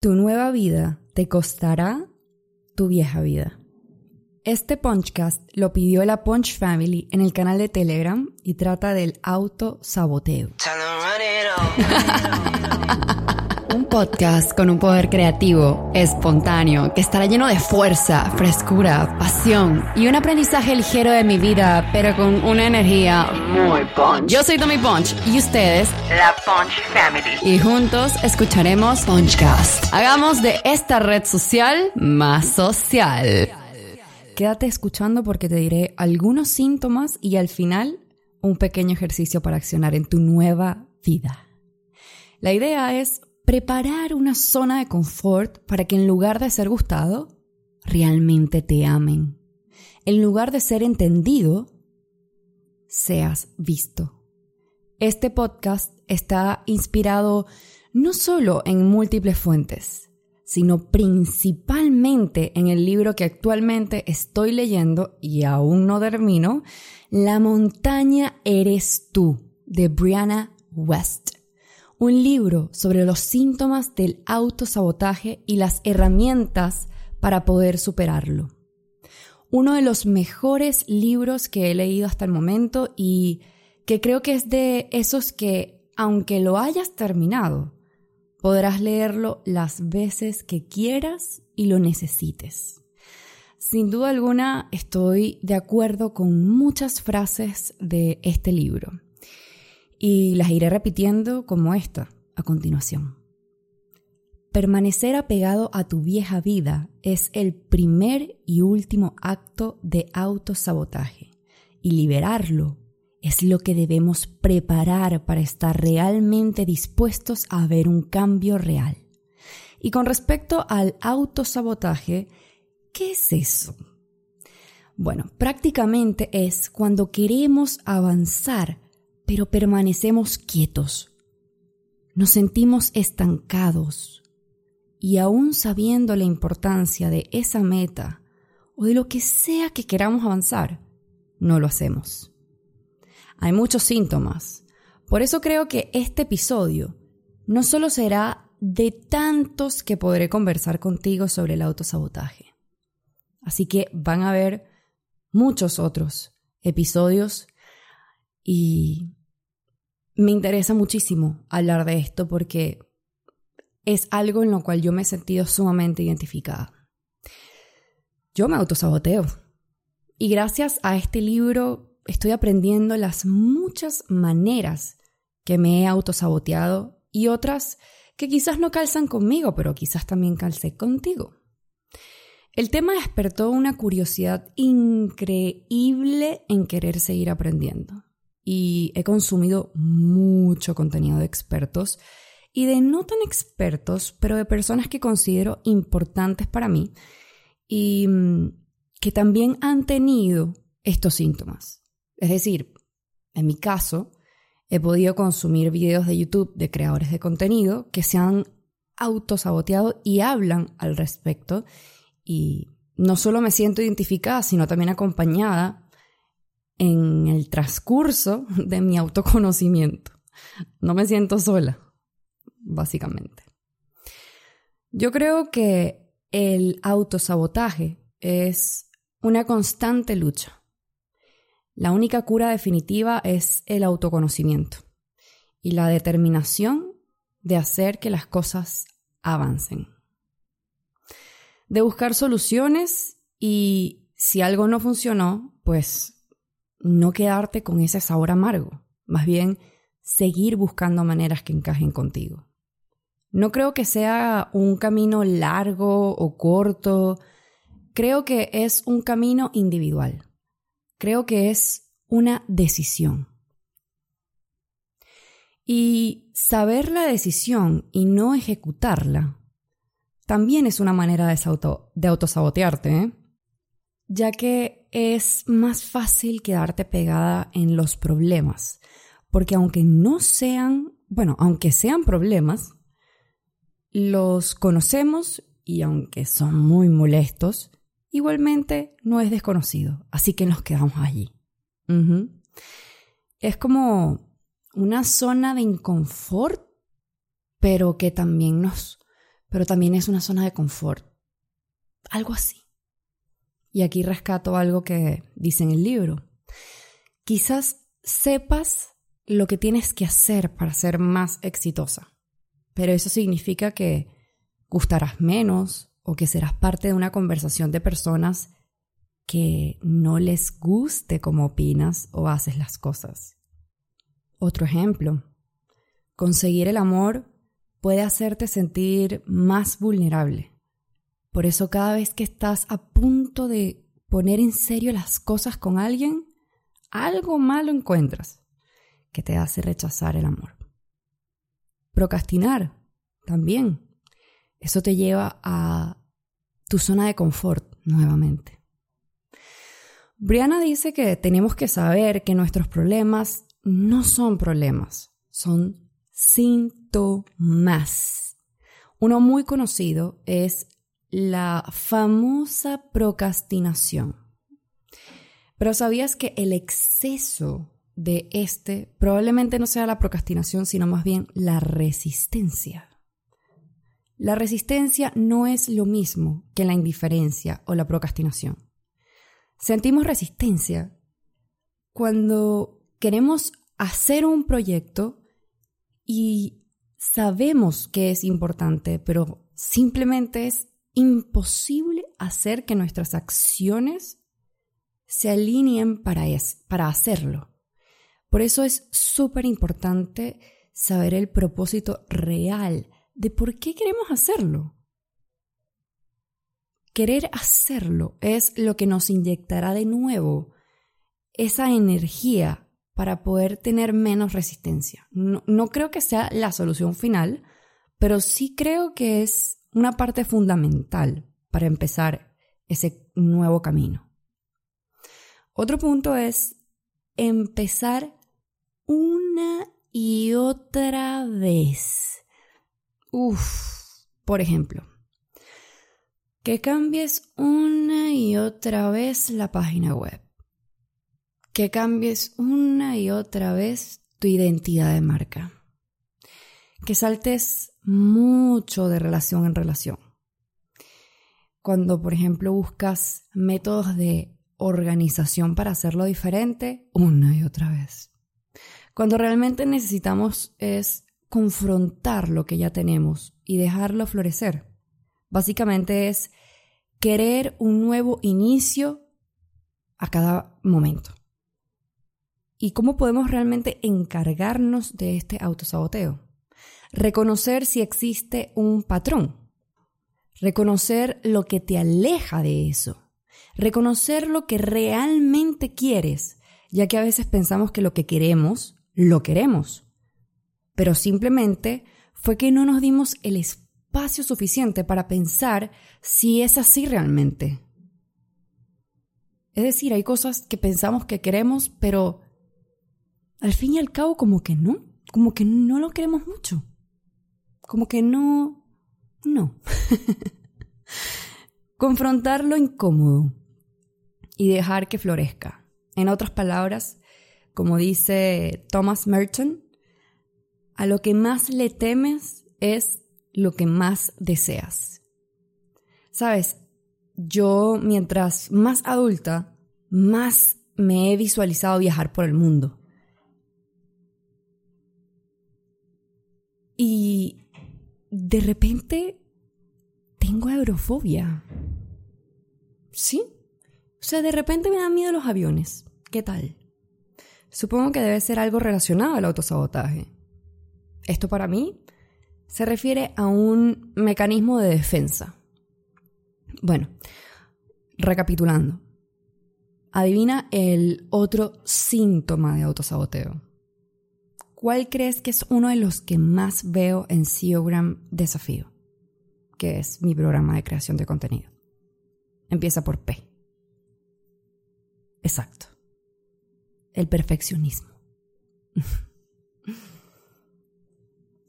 Tu nueva vida te costará tu vieja vida. Este Punchcast lo pidió la Punch Family en el canal de Telegram y trata del autosaboteo. un podcast con un poder creativo, espontáneo, que estará lleno de fuerza, frescura, pasión y un aprendizaje ligero de mi vida, pero con una energía muy punch. Yo soy Tommy Punch y ustedes, la Punch Family. Y juntos escucharemos Punchcast. Hagamos de esta red social más social. Quédate escuchando porque te diré algunos síntomas y al final un pequeño ejercicio para accionar en tu nueva vida. La idea es preparar una zona de confort para que en lugar de ser gustado, realmente te amen. En lugar de ser entendido, seas visto. Este podcast está inspirado no solo en múltiples fuentes, sino principalmente en el libro que actualmente estoy leyendo y aún no termino, La montaña eres tú, de Brianna West un libro sobre los síntomas del autosabotaje y las herramientas para poder superarlo. Uno de los mejores libros que he leído hasta el momento y que creo que es de esos que, aunque lo hayas terminado, podrás leerlo las veces que quieras y lo necesites. Sin duda alguna estoy de acuerdo con muchas frases de este libro y las iré repitiendo como esta a continuación. Permanecer apegado a tu vieja vida es el primer y último acto de autosabotaje y liberarlo es lo que debemos preparar para estar realmente dispuestos a ver un cambio real. Y con respecto al autosabotaje, ¿qué es eso? Bueno, prácticamente es cuando queremos avanzar pero permanecemos quietos. Nos sentimos estancados y aún sabiendo la importancia de esa meta o de lo que sea que queramos avanzar, no lo hacemos. Hay muchos síntomas. Por eso creo que este episodio no solo será de tantos que podré conversar contigo sobre el autosabotaje. Así que van a haber muchos otros episodios y me interesa muchísimo hablar de esto porque es algo en lo cual yo me he sentido sumamente identificada. Yo me autosaboteo. Y gracias a este libro estoy aprendiendo las muchas maneras que me he autosaboteado y otras que quizás no calzan conmigo, pero quizás también calce contigo. El tema despertó una curiosidad increíble en querer seguir aprendiendo y he consumido mucho contenido de expertos y de no tan expertos, pero de personas que considero importantes para mí y mm, que también han tenido estos síntomas. Es decir, en mi caso, he podido consumir videos de YouTube de creadores de contenido que se han autosaboteado y hablan al respecto y no solo me siento identificada, sino también acompañada en el transcurso de mi autoconocimiento. No me siento sola, básicamente. Yo creo que el autosabotaje es una constante lucha. La única cura definitiva es el autoconocimiento y la determinación de hacer que las cosas avancen. De buscar soluciones y si algo no funcionó, pues no quedarte con ese sabor amargo, más bien seguir buscando maneras que encajen contigo. No creo que sea un camino largo o corto, creo que es un camino individual, creo que es una decisión. Y saber la decisión y no ejecutarla también es una manera de, auto, de autosabotearte, ¿eh? ya que es más fácil quedarte pegada en los problemas, porque aunque no sean, bueno, aunque sean problemas, los conocemos y aunque son muy molestos, igualmente no es desconocido, así que nos quedamos allí. Es como una zona de inconfort, pero que también nos pero también es una zona de confort. Algo así. Y aquí rescato algo que dice en el libro. Quizás sepas lo que tienes que hacer para ser más exitosa, pero eso significa que gustarás menos o que serás parte de una conversación de personas que no les guste cómo opinas o haces las cosas. Otro ejemplo, conseguir el amor puede hacerte sentir más vulnerable. Por eso cada vez que estás a punto de poner en serio las cosas con alguien, algo malo encuentras que te hace rechazar el amor. Procrastinar también. Eso te lleva a tu zona de confort nuevamente. Brianna dice que tenemos que saber que nuestros problemas no son problemas, son síntomas. Uno muy conocido es la famosa procrastinación. Pero ¿sabías que el exceso de este probablemente no sea la procrastinación, sino más bien la resistencia? La resistencia no es lo mismo que la indiferencia o la procrastinación. Sentimos resistencia cuando queremos hacer un proyecto y sabemos que es importante, pero simplemente es imposible hacer que nuestras acciones se alineen para, para hacerlo. Por eso es súper importante saber el propósito real de por qué queremos hacerlo. Querer hacerlo es lo que nos inyectará de nuevo esa energía para poder tener menos resistencia. No, no creo que sea la solución final, pero sí creo que es una parte fundamental para empezar ese nuevo camino. Otro punto es empezar una y otra vez. Uf, por ejemplo, que cambies una y otra vez la página web. Que cambies una y otra vez tu identidad de marca. Que saltes mucho de relación en relación. Cuando, por ejemplo, buscas métodos de organización para hacerlo diferente una y otra vez. Cuando realmente necesitamos es confrontar lo que ya tenemos y dejarlo florecer. Básicamente es querer un nuevo inicio a cada momento. ¿Y cómo podemos realmente encargarnos de este autosaboteo? Reconocer si existe un patrón. Reconocer lo que te aleja de eso. Reconocer lo que realmente quieres, ya que a veces pensamos que lo que queremos, lo queremos. Pero simplemente fue que no nos dimos el espacio suficiente para pensar si es así realmente. Es decir, hay cosas que pensamos que queremos, pero al fin y al cabo como que no, como que no lo queremos mucho como que no, no. Confrontar lo incómodo y dejar que florezca. En otras palabras, como dice Thomas Merton, a lo que más le temes es lo que más deseas. Sabes, yo mientras más adulta, más me he visualizado viajar por el mundo. Y de repente tengo aerofobia. ¿Sí? O sea, de repente me dan miedo los aviones. ¿Qué tal? Supongo que debe ser algo relacionado al autosabotaje. Esto para mí se refiere a un mecanismo de defensa. Bueno, recapitulando. Adivina el otro síntoma de autosaboteo. ¿cuál crees que es uno de los que más veo en SEOgram Desafío? Que es mi programa de creación de contenido. Empieza por P. Exacto. El perfeccionismo.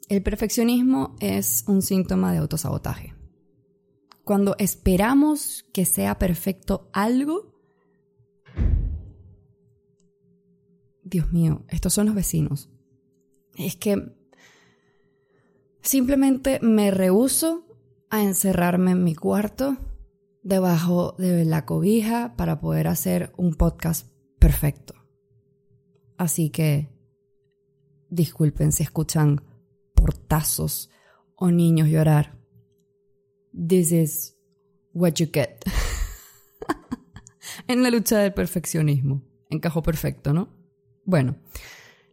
El perfeccionismo es un síntoma de autosabotaje. Cuando esperamos que sea perfecto algo, Dios mío, estos son los vecinos es que simplemente me rehuso a encerrarme en mi cuarto, debajo de la cobija, para poder hacer un podcast perfecto. Así que disculpen si escuchan portazos o niños llorar. This is what you get. en la lucha del perfeccionismo. Encajo perfecto, ¿no? Bueno,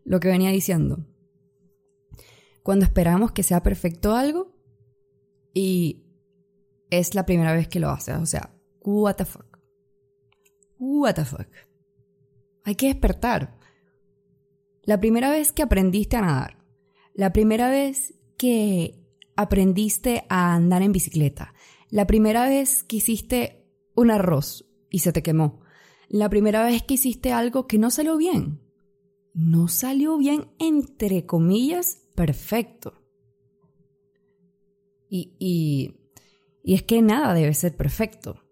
lo que venía diciendo. Cuando esperamos que sea perfecto algo y es la primera vez que lo haces, o sea, what the fuck. What the fuck. Hay que despertar. La primera vez que aprendiste a nadar, la primera vez que aprendiste a andar en bicicleta, la primera vez que hiciste un arroz y se te quemó, la primera vez que hiciste algo que no salió bien, no salió bien entre comillas perfecto. Y, y, y es que nada debe ser perfecto.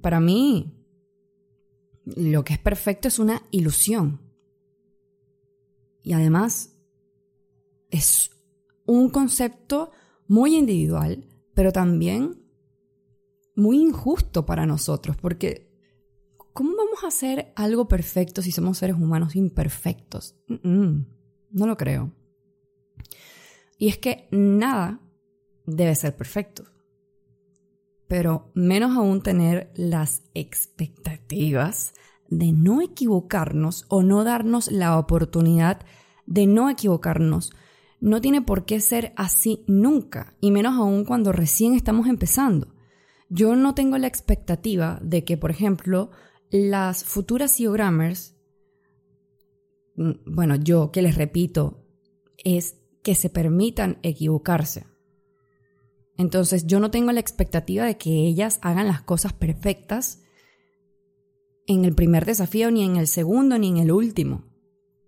Para mí, lo que es perfecto es una ilusión. Y además es un concepto muy individual, pero también muy injusto para nosotros, porque ¿cómo vamos a hacer algo perfecto si somos seres humanos imperfectos? no lo creo. Y es que nada debe ser perfecto, pero menos aún tener las expectativas de no equivocarnos o no darnos la oportunidad de no equivocarnos. No tiene por qué ser así nunca, y menos aún cuando recién estamos empezando. Yo no tengo la expectativa de que, por ejemplo, las futuras geogrammers, mm, bueno, yo que les repito, es que se permitan equivocarse. Entonces yo no tengo la expectativa de que ellas hagan las cosas perfectas en el primer desafío, ni en el segundo, ni en el último.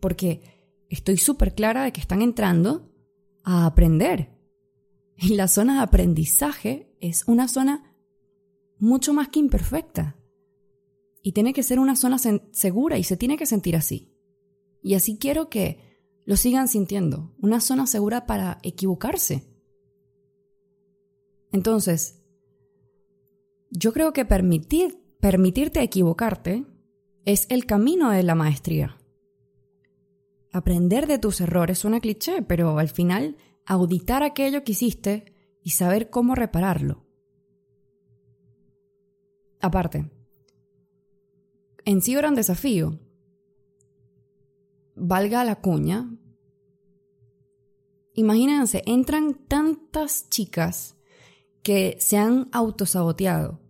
Porque estoy súper clara de que están entrando a aprender. Y la zona de aprendizaje es una zona mucho más que imperfecta. Y tiene que ser una zona segura y se tiene que sentir así. Y así quiero que lo sigan sintiendo. Una zona segura para equivocarse. Entonces, yo creo que permitir permitirte equivocarte es el camino de la maestría. Aprender de tus errores suena cliché, pero al final auditar aquello que hiciste y saber cómo repararlo. Aparte, en sí gran desafío, valga la cuña, imagínense, entran tantas chicas que se han autosaboteado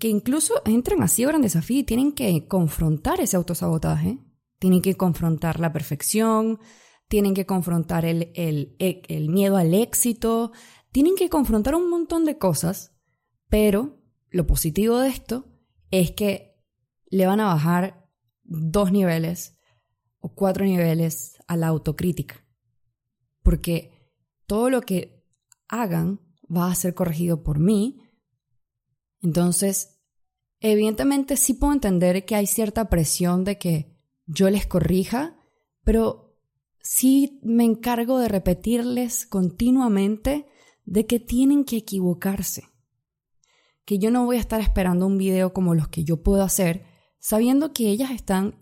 que incluso entran a gran desafío y tienen que confrontar ese autosabotaje, tienen que confrontar la perfección, tienen que confrontar el, el, miedo al éxito, tienen que confrontar un montón de cosas, pero lo positivo de esto es que le van a bajar dos niveles o cuatro niveles a la autocrítica, porque todo lo que hagan va a ser corregido por mí, entonces, evidentemente sí puedo entender que hay cierta presión de que yo les corrija, pero sí me encargo de repetirles continuamente de que tienen que equivocarse. Que yo no voy a estar esperando un video como los que yo puedo hacer, sabiendo que ellas están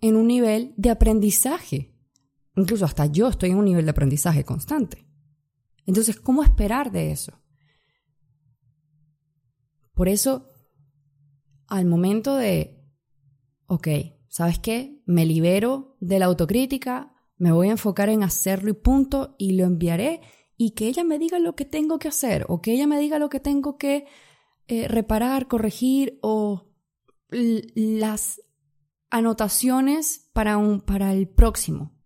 en un nivel de aprendizaje. Incluso hasta yo estoy en un nivel de aprendizaje constante. Entonces, ¿cómo esperar de eso? Por eso, al momento de, ok, ¿sabes qué? Me libero de la autocrítica, me voy a enfocar en hacerlo y punto, y lo enviaré y que ella me diga lo que tengo que hacer o que ella me diga lo que tengo que eh, reparar, corregir o las anotaciones para, un, para el próximo,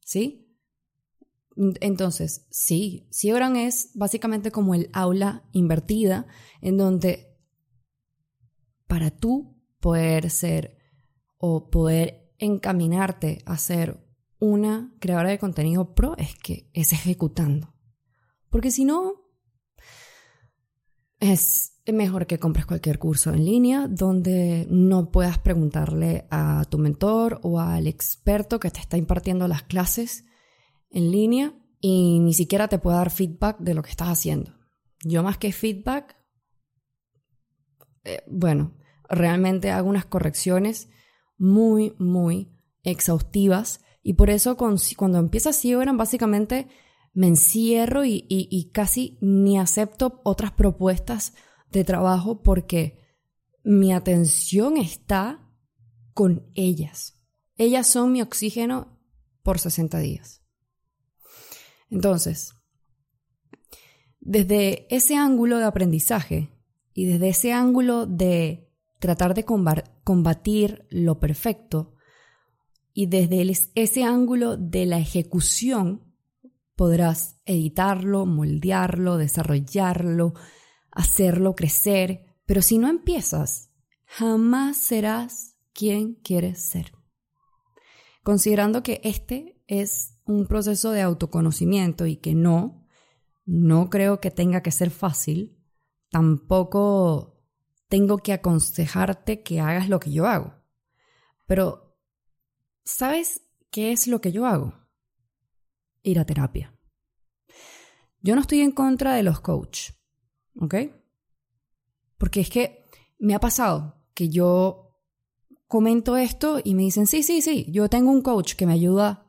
¿sí? Entonces, sí, Siebran es básicamente como el aula invertida, en donde para tú poder ser o poder encaminarte a ser una creadora de contenido pro es que es ejecutando. Porque si no, es mejor que compres cualquier curso en línea donde no puedas preguntarle a tu mentor o al experto que te está impartiendo las clases en línea y ni siquiera te pueda dar feedback de lo que estás haciendo. Yo más que feedback, eh, bueno, realmente hago unas correcciones muy, muy exhaustivas y por eso cuando empieza eran básicamente me encierro y, y casi ni acepto otras propuestas de trabajo porque mi atención está con ellas. Ellas son mi oxígeno por 60 días. Entonces, desde ese ángulo de aprendizaje y desde ese ángulo de tratar de combatir lo perfecto y desde ese ángulo de la ejecución podrás editarlo, moldearlo, desarrollarlo, hacerlo crecer, pero si no empiezas, jamás serás quien quieres ser. Considerando que este es un proceso de autoconocimiento y que no, no creo que tenga que ser fácil, tampoco tengo que aconsejarte que hagas lo que yo hago. Pero, ¿sabes qué es lo que yo hago? Ir a terapia. Yo no estoy en contra de los coach, ¿ok? Porque es que me ha pasado que yo comento esto y me dicen, sí, sí, sí, yo tengo un coach que me ayuda,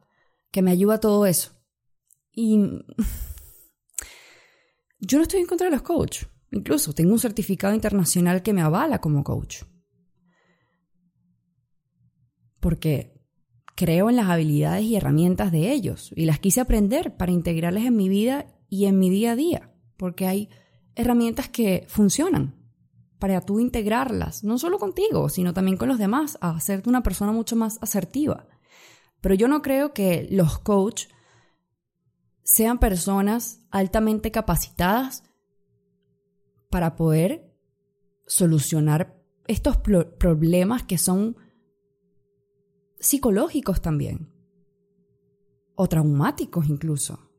que me ayuda a todo eso. Y yo no estoy en contra de los coaches. Incluso tengo un certificado internacional que me avala como coach. Porque creo en las habilidades y herramientas de ellos y las quise aprender para integrarlas en mi vida y en mi día a día. Porque hay herramientas que funcionan para tú integrarlas, no solo contigo, sino también con los demás, a hacerte una persona mucho más asertiva. Pero yo no creo que los coach sean personas altamente capacitadas para poder solucionar estos problemas que son psicológicos también, o traumáticos incluso.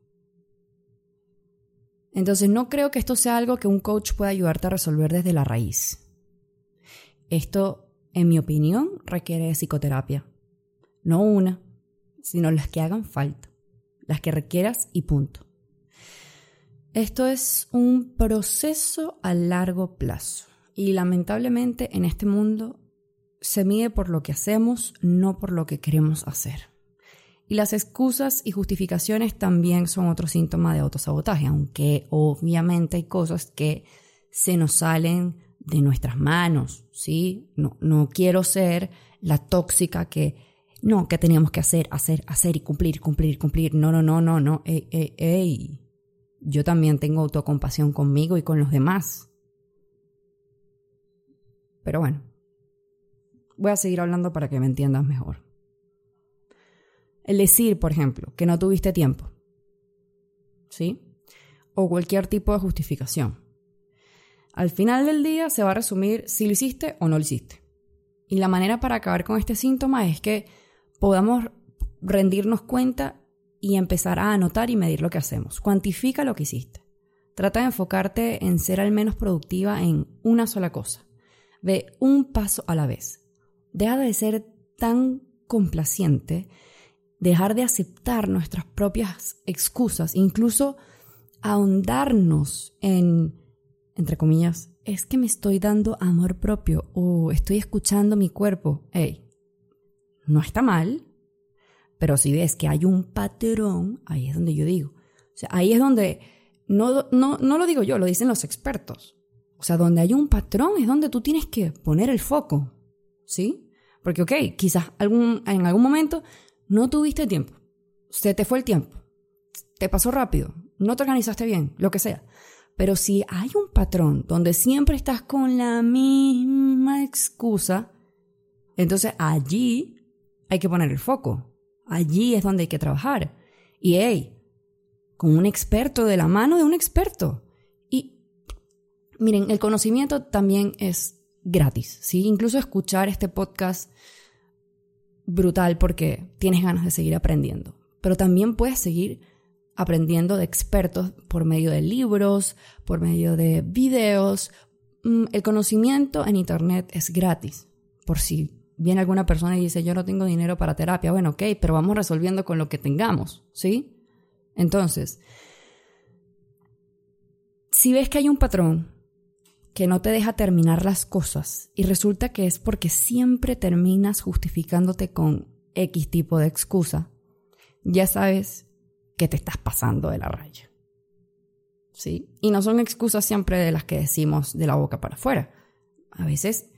Entonces no creo que esto sea algo que un coach pueda ayudarte a resolver desde la raíz. Esto, en mi opinión, requiere psicoterapia. No una, sino las que hagan falta, las que requieras y punto. Esto es un proceso a largo plazo y lamentablemente en este mundo se mide por lo que hacemos, no por lo que queremos hacer. Y las excusas y justificaciones también son otro síntoma de autosabotaje, aunque obviamente hay cosas que se nos salen de nuestras manos, ¿sí? No, no quiero ser la tóxica que, no, que teníamos que hacer, hacer, hacer y cumplir, cumplir, cumplir. No, no, no, no, no, ey, ey, ey. Yo también tengo autocompasión conmigo y con los demás. Pero bueno, voy a seguir hablando para que me entiendas mejor. El decir, por ejemplo, que no tuviste tiempo. ¿Sí? O cualquier tipo de justificación. Al final del día se va a resumir si lo hiciste o no lo hiciste. Y la manera para acabar con este síntoma es que podamos rendirnos cuenta y empezar a anotar y medir lo que hacemos. Cuantifica lo que hiciste. Trata de enfocarte en ser al menos productiva en una sola cosa. Ve un paso a la vez. Deja de ser tan complaciente dejar de aceptar nuestras propias excusas, incluso ahondarnos en, entre comillas, es que me estoy dando amor propio o estoy escuchando mi cuerpo. Hey, no está mal, pero si ves que hay un patrón, ahí es donde yo digo. O sea, ahí es donde, no, no, no lo digo yo, lo dicen los expertos. O sea, donde hay un patrón es donde tú tienes que poner el foco, ¿sí? Porque, ok, quizás algún, en algún momento no tuviste tiempo, se te fue el tiempo, te pasó rápido, no te organizaste bien, lo que sea. Pero si hay un patrón donde siempre estás con la misma excusa, entonces allí hay que poner el foco. Allí es donde hay que trabajar. Y hey, con un experto de la mano de un experto. Y miren, el conocimiento también es gratis, ¿sí? Incluso escuchar este podcast brutal porque tienes ganas de seguir aprendiendo. Pero también puedes seguir aprendiendo de expertos por medio de libros, por medio de videos. Mm, el conocimiento en Internet es gratis. Por si viene alguna persona y dice, yo no tengo dinero para terapia, bueno, ok, pero vamos resolviendo con lo que tengamos, ¿sí? Entonces, si ves que hay un patrón que no te deja terminar las cosas y resulta que es porque siempre terminas justificándote con X tipo de excusa, ya sabes que te estás pasando de la raya. ¿Sí? Y no son excusas siempre de las que decimos de la boca para afuera. A veces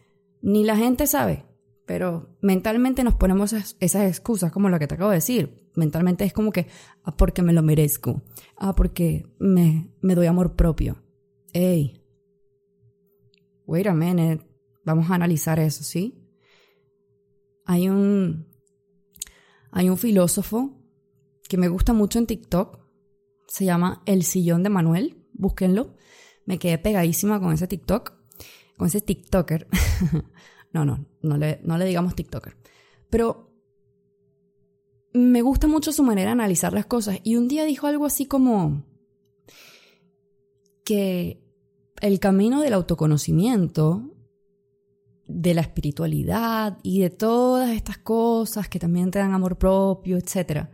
ni la gente sabe, pero mentalmente nos ponemos esas excusas como la que te acabo de decir. Mentalmente es como que, ah, porque me lo merezco, ah, porque me, me doy amor propio. Ey, wait a minute, vamos a analizar eso, ¿sí? Hay un, hay un filósofo que me gusta mucho en TikTok, se llama El Sillón de Manuel, búsquenlo. Me quedé pegadísima con ese TikTok, con ese TikToker. no, no, no le, no le digamos TikToker. Pero me gusta mucho su manera de analizar las cosas. Y un día dijo algo así como que el camino del autoconocimiento, de la espiritualidad y de todas estas cosas que también te dan amor propio, etc.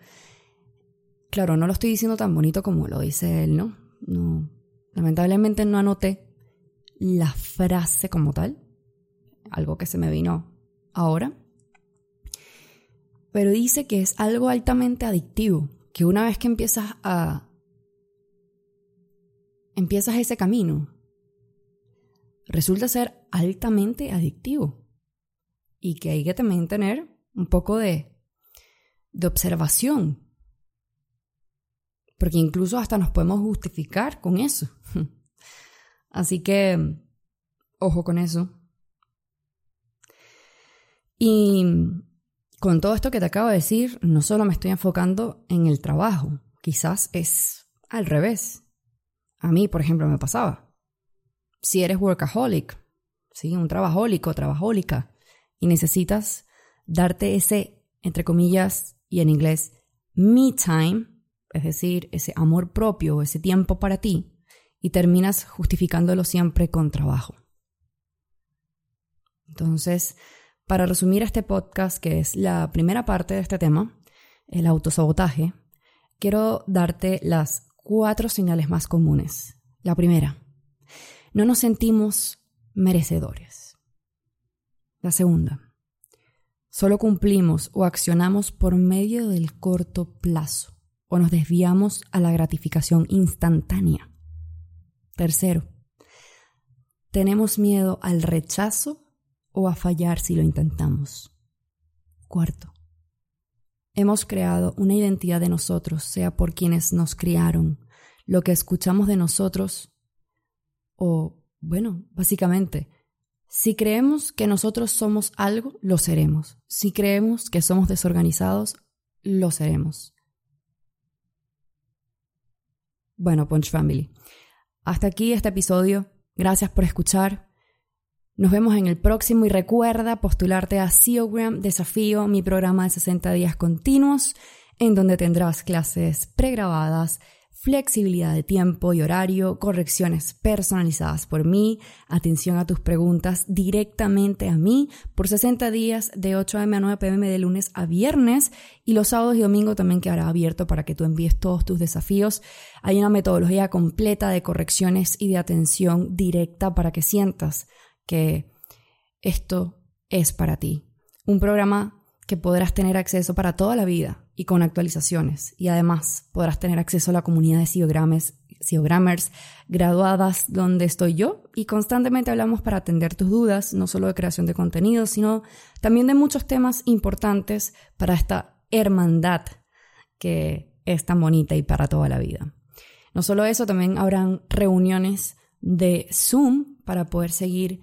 Claro, no lo estoy diciendo tan bonito como lo dice él, ¿no? No. Lamentablemente no anoté la frase como tal, algo que se me vino ahora. Pero dice que es algo altamente adictivo, que una vez que empiezas a empiezas ese camino, resulta ser altamente adictivo y que hay que también tener un poco de, de observación, porque incluso hasta nos podemos justificar con eso. Así que, ojo con eso. Y con todo esto que te acabo de decir, no solo me estoy enfocando en el trabajo, quizás es al revés. A mí, por ejemplo, me pasaba. Si eres workaholic, ¿sí? un trabajólico, trabajólica, y necesitas darte ese, entre comillas, y en inglés, me time, es decir, ese amor propio, ese tiempo para ti, y terminas justificándolo siempre con trabajo. Entonces, para resumir este podcast, que es la primera parte de este tema, el autosabotaje, quiero darte las cuatro señales más comunes. La primera, no nos sentimos merecedores. La segunda, solo cumplimos o accionamos por medio del corto plazo o nos desviamos a la gratificación instantánea. Tercero, tenemos miedo al rechazo o a fallar si lo intentamos. Cuarto, hemos creado una identidad de nosotros, sea por quienes nos criaron, lo que escuchamos de nosotros o, bueno, básicamente, si creemos que nosotros somos algo, lo seremos. Si creemos que somos desorganizados, lo seremos. Bueno, Punch Family, hasta aquí este episodio. Gracias por escuchar. Nos vemos en el próximo y recuerda postularte a SEOgram Desafío, mi programa de 60 días continuos, en donde tendrás clases pregrabadas, flexibilidad de tiempo y horario, correcciones personalizadas por mí, atención a tus preguntas directamente a mí por 60 días de 8 a.m. a 9 p.m. de lunes a viernes y los sábados y domingos también quedará abierto para que tú envíes todos tus desafíos. Hay una metodología completa de correcciones y de atención directa para que sientas que esto es para ti. Un programa que podrás tener acceso para toda la vida y con actualizaciones. Y además podrás tener acceso a la comunidad de SEOgrammers, graduadas donde estoy yo y constantemente hablamos para atender tus dudas, no solo de creación de contenido, sino también de muchos temas importantes para esta hermandad que es tan bonita y para toda la vida. No solo eso, también habrán reuniones de Zoom para poder seguir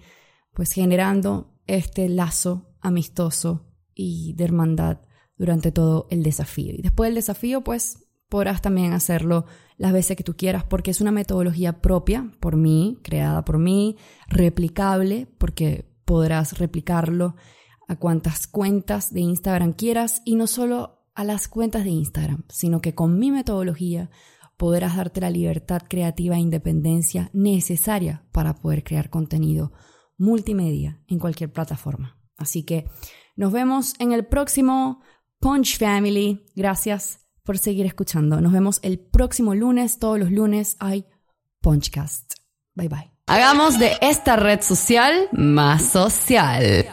pues generando este lazo amistoso y de hermandad durante todo el desafío. Y después del desafío pues podrás también hacerlo las veces que tú quieras porque es una metodología propia por mí, creada por mí, replicable porque podrás replicarlo a cuantas cuentas de Instagram quieras y no solo a las cuentas de Instagram, sino que con mi metodología podrás darte la libertad creativa e independencia necesaria para poder crear contenido multimedia en cualquier plataforma. Así que nos vemos en el próximo Punch Family. Gracias por seguir escuchando. Nos vemos el próximo lunes. Todos los lunes hay Punchcast. Bye bye. Hagamos de esta red social más social.